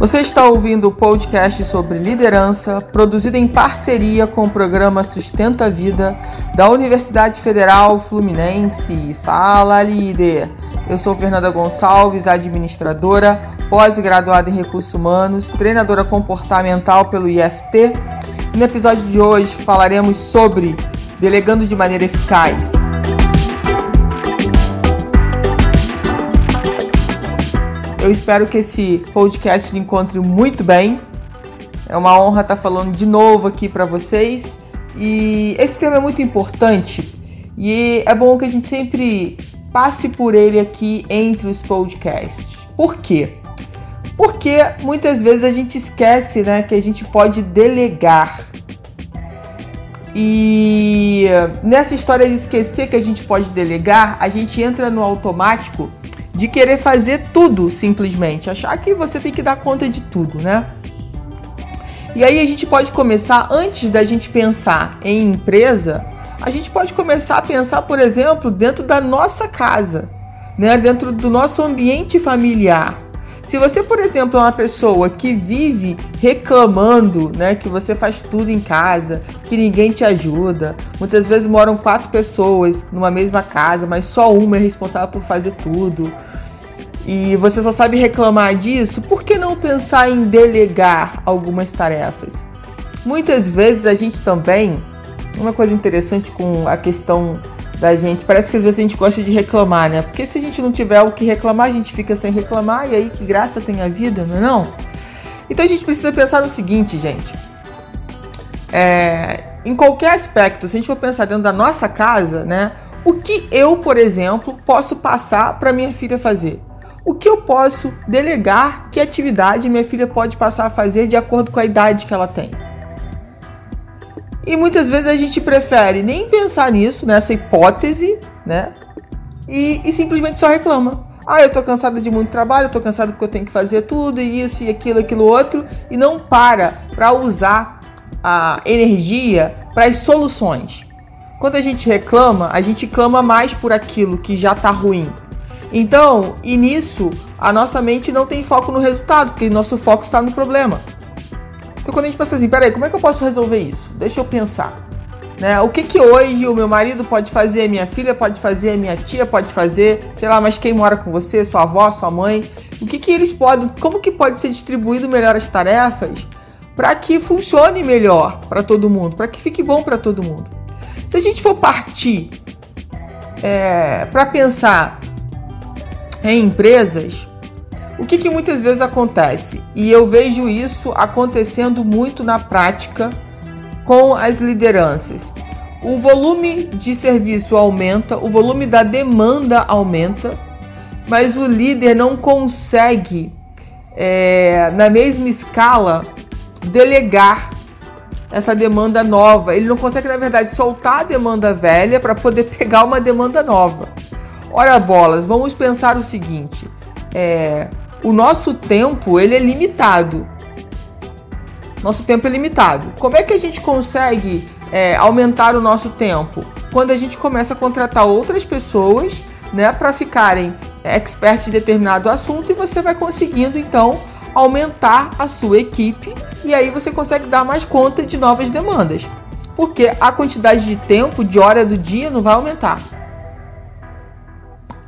Você está ouvindo o podcast sobre liderança, produzido em parceria com o programa Sustenta a Vida da Universidade Federal Fluminense. Fala, líder! Eu sou Fernanda Gonçalves, administradora, pós-graduada em recursos humanos, treinadora comportamental pelo IFT. No episódio de hoje falaremos sobre delegando de maneira eficaz. Eu espero que esse podcast encontre muito bem. É uma honra estar falando de novo aqui para vocês. E esse tema é muito importante e é bom que a gente sempre passe por ele aqui entre os podcasts. Por quê? Porque muitas vezes a gente esquece né, que a gente pode delegar. E nessa história de esquecer que a gente pode delegar, a gente entra no automático de querer fazer tudo simplesmente, achar que você tem que dar conta de tudo, né? E aí a gente pode começar antes da gente pensar em empresa, a gente pode começar a pensar, por exemplo, dentro da nossa casa, né? Dentro do nosso ambiente familiar. Se você, por exemplo, é uma pessoa que vive reclamando, né, que você faz tudo em casa, que ninguém te ajuda, muitas vezes moram quatro pessoas numa mesma casa, mas só uma é responsável por fazer tudo. E você só sabe reclamar disso, por que não pensar em delegar algumas tarefas? Muitas vezes a gente também, uma coisa interessante com a questão da gente. Parece que às vezes a gente gosta de reclamar, né? Porque se a gente não tiver o que reclamar, a gente fica sem reclamar e aí que graça tem a vida, não é não? Então a gente precisa pensar no seguinte, gente. É, em qualquer aspecto, se a gente for pensar dentro da nossa casa, né? O que eu, por exemplo, posso passar para minha filha fazer? O que eu posso delegar? Que atividade minha filha pode passar a fazer de acordo com a idade que ela tem? E muitas vezes a gente prefere nem pensar nisso, nessa hipótese, né? E, e simplesmente só reclama. Ah, eu tô cansada de muito trabalho, eu tô cansado porque eu tenho que fazer tudo, e isso, e aquilo, aquilo outro, e não para para usar a energia para as soluções. Quando a gente reclama, a gente clama mais por aquilo que já tá ruim. Então, e nisso, a nossa mente não tem foco no resultado, porque nosso foco está no problema. Então quando a gente pensa assim, peraí, como é que eu posso resolver isso? Deixa eu pensar. Né? O que que hoje o meu marido pode fazer, minha filha pode fazer, minha tia pode fazer, sei lá, mas quem mora com você, sua avó, sua mãe, o que que eles podem, como que pode ser distribuído melhor as tarefas para que funcione melhor para todo mundo, para que fique bom para todo mundo. Se a gente for partir é, para pensar em empresas, o que, que muitas vezes acontece? E eu vejo isso acontecendo muito na prática com as lideranças. O volume de serviço aumenta, o volume da demanda aumenta, mas o líder não consegue, é, na mesma escala, delegar essa demanda nova. Ele não consegue, na verdade, soltar a demanda velha para poder pegar uma demanda nova. Ora, bolas, vamos pensar o seguinte: é, o nosso tempo ele é limitado. Nosso tempo é limitado. Como é que a gente consegue é, aumentar o nosso tempo? Quando a gente começa a contratar outras pessoas, né, para ficarem experts em determinado assunto e você vai conseguindo então aumentar a sua equipe e aí você consegue dar mais conta de novas demandas. Porque a quantidade de tempo, de hora do dia não vai aumentar.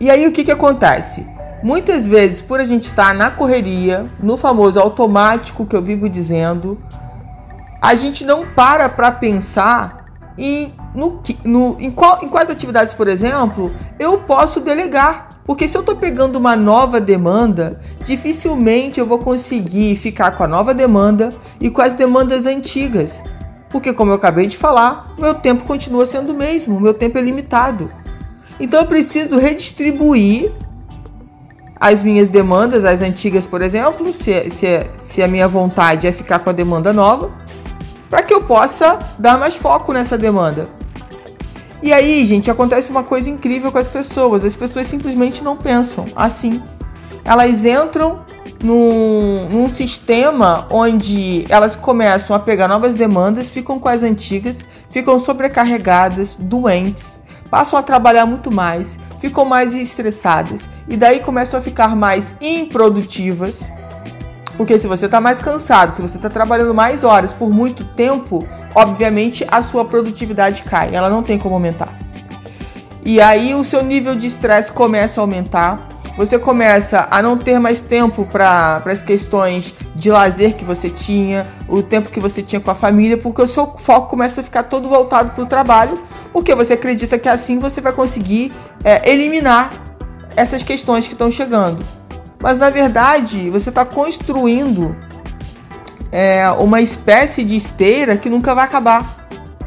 E aí o que, que acontece? Muitas vezes, por a gente estar na correria, no famoso automático que eu vivo dizendo, a gente não para para pensar em, no, no, em, qual, em quais atividades, por exemplo, eu posso delegar. Porque se eu estou pegando uma nova demanda, dificilmente eu vou conseguir ficar com a nova demanda e com as demandas antigas. Porque, como eu acabei de falar, meu tempo continua sendo o mesmo, meu tempo é limitado. Então eu preciso redistribuir as minhas demandas, as antigas, por exemplo, se, se, se a minha vontade é ficar com a demanda nova, para que eu possa dar mais foco nessa demanda. E aí, gente, acontece uma coisa incrível com as pessoas. As pessoas simplesmente não pensam assim. Elas entram num, num, sistema onde elas começam a pegar novas demandas, ficam com as antigas, ficam sobrecarregadas, doentes, passam a trabalhar muito mais, ficam mais estressadas e daí começam a ficar mais improdutivas. Porque se você está mais cansado, se você está trabalhando mais horas por muito tempo, obviamente a sua produtividade cai, ela não tem como aumentar. E aí o seu nível de estresse começa a aumentar, você começa a não ter mais tempo para as questões de lazer que você tinha, o tempo que você tinha com a família, porque o seu foco começa a ficar todo voltado para o trabalho, porque você acredita que assim você vai conseguir é, eliminar essas questões que estão chegando. Mas na verdade você está construindo é, uma espécie de esteira que nunca vai acabar.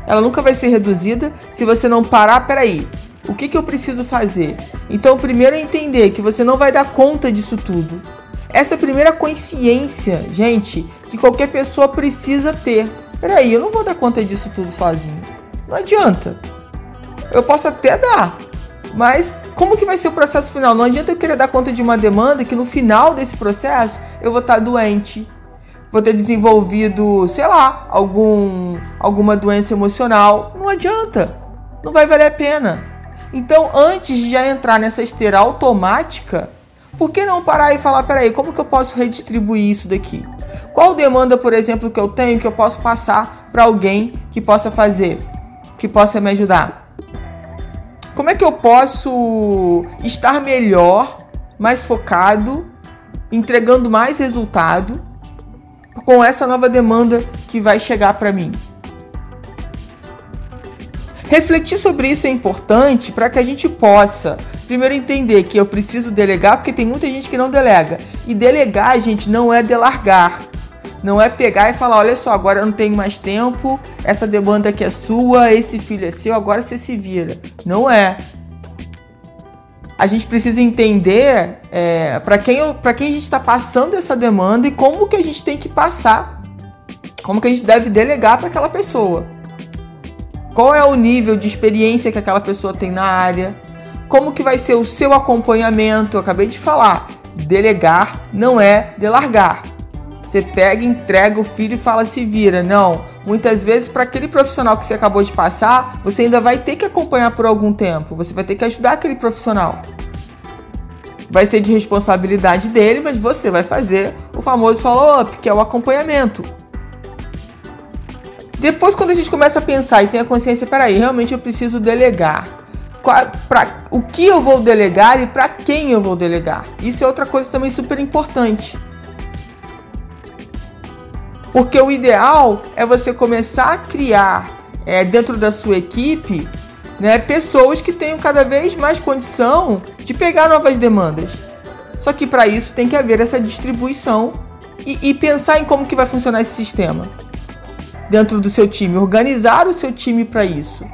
Ela nunca vai ser reduzida se você não parar. Peraí, o que, que eu preciso fazer? Então, primeiro é entender que você não vai dar conta disso tudo. Essa é primeira consciência, gente, que qualquer pessoa precisa ter. Peraí, eu não vou dar conta disso tudo sozinho. Não adianta. Eu posso até dar, mas como que vai ser o processo final? Não adianta eu querer dar conta de uma demanda que no final desse processo eu vou estar doente, vou ter desenvolvido, sei lá, algum, alguma doença emocional. Não adianta. Não vai valer a pena. Então, antes de já entrar nessa esteira automática, por que não parar e falar, peraí, como que eu posso redistribuir isso daqui? Qual demanda, por exemplo, que eu tenho que eu posso passar para alguém que possa fazer, que possa me ajudar? Como é que eu posso estar melhor, mais focado, entregando mais resultado com essa nova demanda que vai chegar para mim? Refletir sobre isso é importante para que a gente possa, primeiro, entender que eu preciso delegar, porque tem muita gente que não delega. E delegar, gente, não é delargar. Não é pegar e falar: olha só, agora eu não tenho mais tempo, essa demanda aqui é sua, esse filho é seu, agora você se vira. Não é. A gente precisa entender é, para quem, quem a gente está passando essa demanda e como que a gente tem que passar. Como que a gente deve delegar para aquela pessoa. Qual é o nível de experiência que aquela pessoa tem na área? Como que vai ser o seu acompanhamento? Eu acabei de falar, delegar não é delargar. Você pega, entrega o filho e fala se vira. Não. Muitas vezes, para aquele profissional que você acabou de passar, você ainda vai ter que acompanhar por algum tempo. Você vai ter que ajudar aquele profissional. Vai ser de responsabilidade dele, mas você vai fazer o famoso follow-up, que é o acompanhamento. Depois, quando a gente começa a pensar e tem a consciência, peraí, realmente eu preciso delegar. Pra, o que eu vou delegar e para quem eu vou delegar. Isso é outra coisa também super importante. Porque o ideal é você começar a criar é, dentro da sua equipe né, pessoas que tenham cada vez mais condição de pegar novas demandas. Só que para isso tem que haver essa distribuição e, e pensar em como que vai funcionar esse sistema dentro do seu time, organizar o seu time para isso.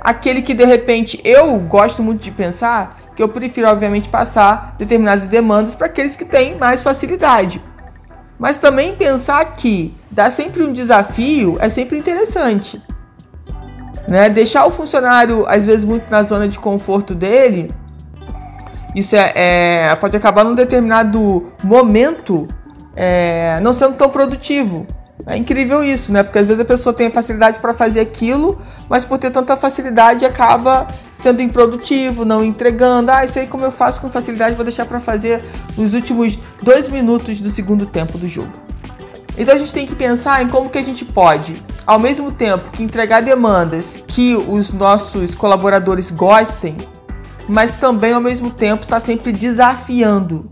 Aquele que de repente eu gosto muito de pensar que eu prefiro obviamente passar determinadas demandas para aqueles que têm mais facilidade. Mas também pensar que dar sempre um desafio é sempre interessante. Né? Deixar o funcionário, às vezes, muito na zona de conforto dele, isso é, é pode acabar num determinado momento é, não sendo tão produtivo. É incrível isso, né? Porque às vezes a pessoa tem facilidade para fazer aquilo, mas por ter tanta facilidade acaba sendo improdutivo, não entregando. Ah, isso aí como eu faço com facilidade, vou deixar para fazer nos últimos dois minutos do segundo tempo do jogo. Então a gente tem que pensar em como que a gente pode, ao mesmo tempo que entregar demandas que os nossos colaboradores gostem, mas também ao mesmo tempo estar tá sempre desafiando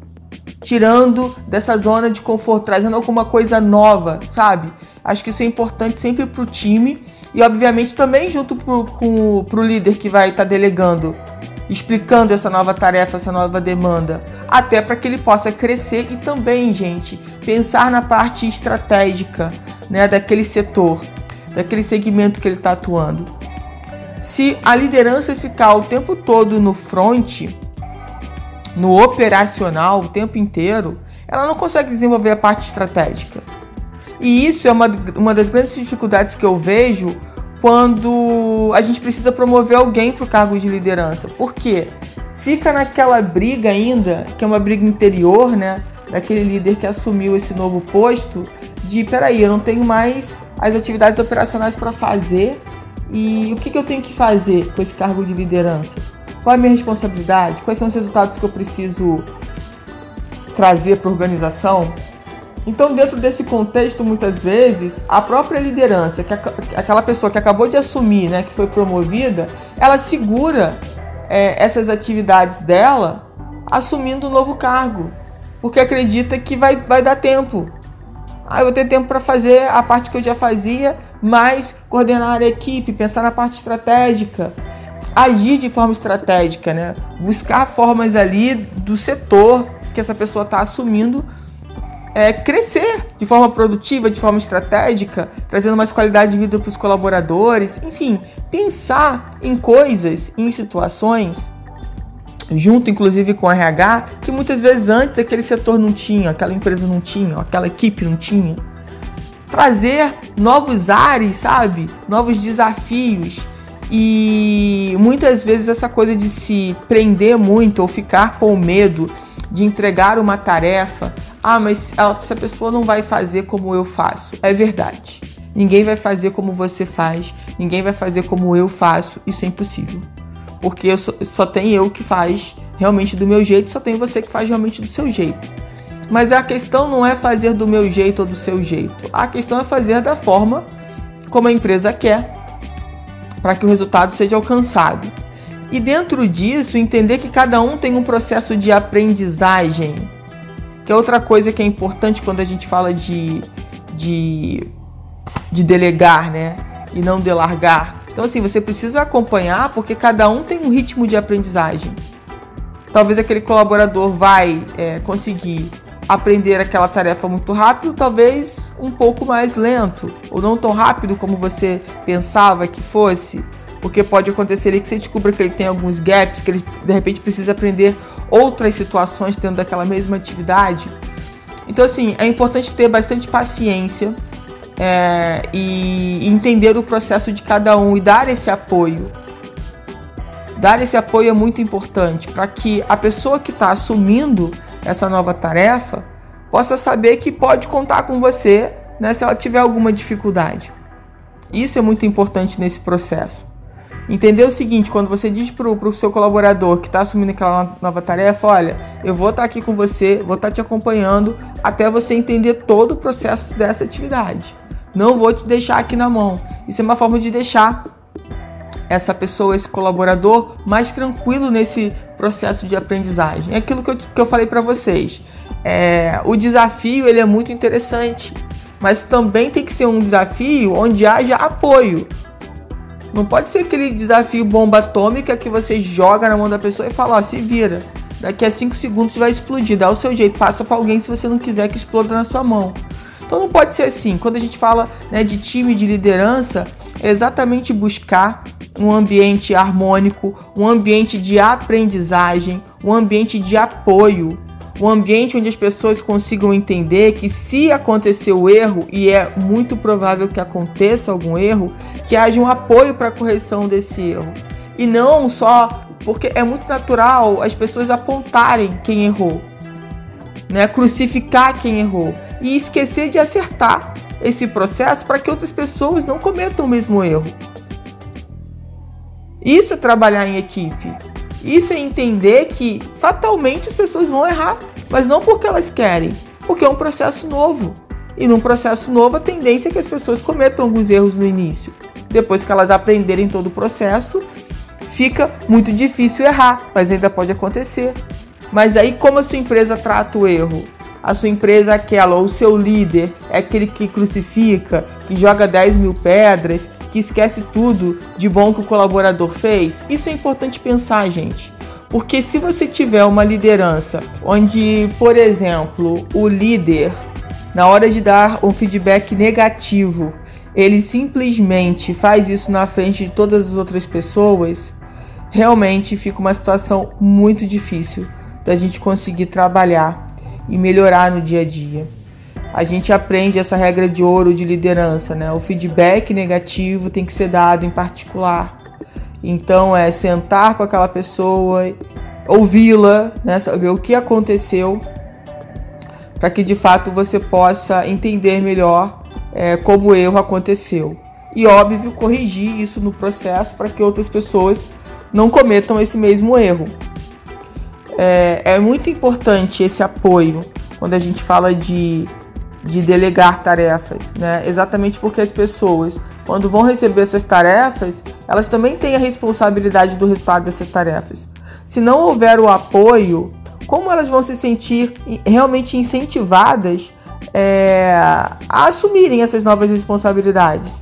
tirando dessa zona de conforto, trazendo alguma coisa nova, sabe? Acho que isso é importante sempre para o time e, obviamente, também junto pro, com, pro líder que vai estar tá delegando, explicando essa nova tarefa, essa nova demanda, até para que ele possa crescer e também, gente, pensar na parte estratégica, né, daquele setor, daquele segmento que ele está atuando. Se a liderança ficar o tempo todo no front, no operacional o tempo inteiro, ela não consegue desenvolver a parte estratégica. E isso é uma, uma das grandes dificuldades que eu vejo quando a gente precisa promover alguém para o cargo de liderança. Por quê? Fica naquela briga ainda, que é uma briga interior, né? Daquele líder que assumiu esse novo posto, de peraí, eu não tenho mais as atividades operacionais para fazer e o que, que eu tenho que fazer com esse cargo de liderança? Qual é a minha responsabilidade? Quais são os resultados que eu preciso trazer para a organização? Então, dentro desse contexto, muitas vezes, a própria liderança, que aquela pessoa que acabou de assumir, né, que foi promovida, ela segura é, essas atividades dela assumindo um novo cargo, porque acredita que vai, vai dar tempo. Ah, eu vou ter tempo para fazer a parte que eu já fazia, mas coordenar a equipe, pensar na parte estratégica, agir de forma estratégica, né? Buscar formas ali do setor que essa pessoa está assumindo é, crescer de forma produtiva, de forma estratégica, trazendo mais qualidade de vida para os colaboradores, enfim, pensar em coisas, em situações, junto inclusive com o RH, que muitas vezes antes aquele setor não tinha, aquela empresa não tinha, aquela equipe não tinha. Trazer novos ares, sabe? Novos desafios. E muitas vezes essa coisa de se prender muito ou ficar com medo de entregar uma tarefa. Ah, mas essa pessoa não vai fazer como eu faço. É verdade. Ninguém vai fazer como você faz, ninguém vai fazer como eu faço. Isso é impossível. Porque só, só tem eu que faz realmente do meu jeito, só tem você que faz realmente do seu jeito. Mas a questão não é fazer do meu jeito ou do seu jeito. A questão é fazer da forma como a empresa quer para que o resultado seja alcançado. E dentro disso, entender que cada um tem um processo de aprendizagem, que é outra coisa que é importante quando a gente fala de, de, de delegar, né? E não delargar. Então, assim, você precisa acompanhar porque cada um tem um ritmo de aprendizagem. Talvez aquele colaborador vai é, conseguir aprender aquela tarefa muito rápido, talvez um pouco mais lento, ou não tão rápido como você pensava que fosse porque pode acontecer ali que você descubra que ele tem alguns gaps, que ele de repente precisa aprender outras situações dentro daquela mesma atividade. Então, assim, é importante ter bastante paciência é, e entender o processo de cada um e dar esse apoio. Dar esse apoio é muito importante para que a pessoa que está assumindo essa nova tarefa possa saber que pode contar com você né, se ela tiver alguma dificuldade. Isso é muito importante nesse processo. Entender o seguinte, quando você diz pro, pro seu colaborador que está assumindo aquela nova tarefa, olha, eu vou estar tá aqui com você, vou estar tá te acompanhando até você entender todo o processo dessa atividade. Não vou te deixar aqui na mão. Isso é uma forma de deixar essa pessoa, esse colaborador, mais tranquilo nesse processo de aprendizagem. É aquilo que eu, que eu falei para vocês. É, o desafio ele é muito interessante, mas também tem que ser um desafio onde haja apoio. Não pode ser aquele desafio bomba atômica que você joga na mão da pessoa e fala, ó, se vira. Daqui a 5 segundos vai explodir, dá o seu jeito, passa para alguém se você não quiser que exploda na sua mão. Então não pode ser assim. Quando a gente fala né, de time de liderança, é exatamente buscar um ambiente harmônico, um ambiente de aprendizagem, um ambiente de apoio, um ambiente onde as pessoas consigam entender que se acontecer o erro, e é muito provável que aconteça algum erro, que haja um apoio para a correção desse erro. E não só porque é muito natural as pessoas apontarem quem errou, né? crucificar quem errou e esquecer de acertar esse processo para que outras pessoas não cometam o mesmo erro. Isso é trabalhar em equipe. Isso é entender que fatalmente as pessoas vão errar, mas não porque elas querem, porque é um processo novo. E num processo novo, a tendência é que as pessoas cometam alguns erros no início. Depois que elas aprenderem todo o processo, fica muito difícil errar, mas ainda pode acontecer. Mas aí, como a sua empresa trata o erro? A sua empresa é aquela, ou o seu líder é aquele que crucifica, que joga 10 mil pedras, que esquece tudo de bom que o colaborador fez? Isso é importante pensar, gente. Porque se você tiver uma liderança onde, por exemplo, o líder, na hora de dar um feedback negativo, ele simplesmente faz isso na frente de todas as outras pessoas, realmente fica uma situação muito difícil da gente conseguir trabalhar e melhorar no dia a dia a gente aprende essa regra de ouro de liderança, né? O feedback negativo tem que ser dado em particular. Então é sentar com aquela pessoa, ouvi-la, né? saber o que aconteceu, para que de fato você possa entender melhor é, como o erro aconteceu. E óbvio, corrigir isso no processo para que outras pessoas não cometam esse mesmo erro. É, é muito importante esse apoio quando a gente fala de de delegar tarefas, né? Exatamente porque as pessoas, quando vão receber essas tarefas, elas também têm a responsabilidade do resultado dessas tarefas. Se não houver o apoio, como elas vão se sentir realmente incentivadas é, a assumirem essas novas responsabilidades?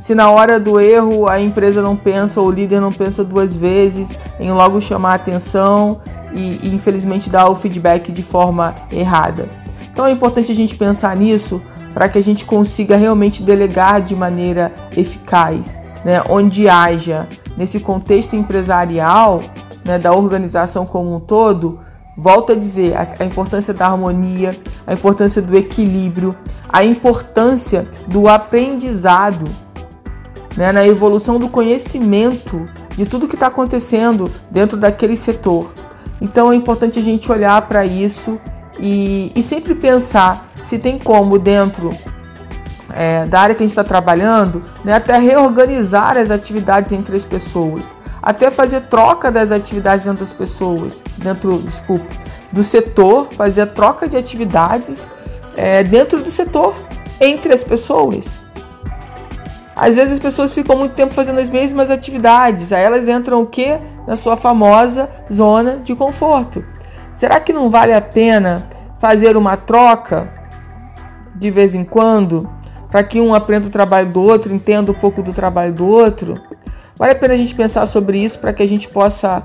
Se na hora do erro a empresa não pensa ou o líder não pensa duas vezes em logo chamar a atenção e, e infelizmente dar o feedback de forma errada. Então é importante a gente pensar nisso para que a gente consiga realmente delegar de maneira eficaz, né? onde haja, nesse contexto empresarial, né, da organização como um todo, volto a dizer, a, a, importância da harmonia, a importância do equilíbrio, a importância do aprendizado, né, na evolução do conhecimento de tudo que está acontecendo dentro daquele setor. Então é importante a gente olhar para isso e, e, sempre pensar se tem como dentro é, da área que a gente está trabalhando, né, até reorganizar as atividades entre as pessoas, até fazer troca das atividades dentro das pessoas, dentro, desculpa, do setor, fazer a troca de atividades é, dentro do setor entre as pessoas. Às vezes as pessoas ficam muito tempo fazendo as mesmas atividades, aí elas entram o que? Na sua famosa zona de conforto. Será que não vale a pena fazer uma troca de vez em quando, para que um aprenda o trabalho do outro, entenda um pouco do trabalho do outro? Vale a pena a gente pensar sobre isso para que a gente possa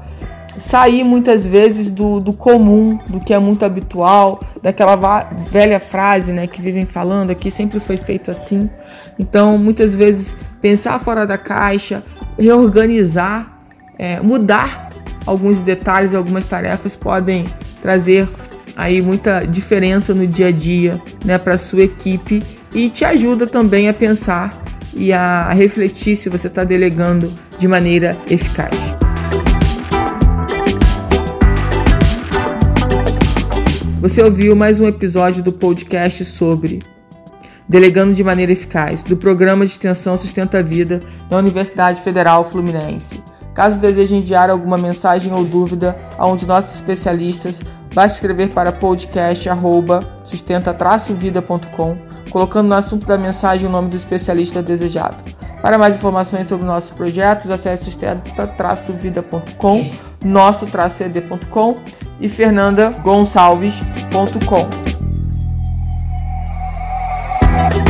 sair muitas vezes do, do comum, do que é muito habitual, daquela velha frase né, que vivem falando aqui, sempre foi feito assim. Então, muitas vezes, pensar fora da caixa, reorganizar, é, mudar alguns detalhes, algumas tarefas podem trazer aí muita diferença no dia a dia né, para sua equipe e te ajuda também a pensar e a refletir se você está delegando de maneira eficaz. Você ouviu mais um episódio do podcast sobre Delegando de Maneira Eficaz, do Programa de Extensão Sustenta a Vida da Universidade Federal Fluminense. Caso deseje enviar alguma mensagem ou dúvida a um de nossos especialistas, basta escrever para podcast@sustenta-vida.com, colocando no assunto da mensagem o nome do especialista desejado. Para mais informações sobre nossos projetos, acesse sustenta-vida.com, nosso-ed.com e fernandagonçalves.com.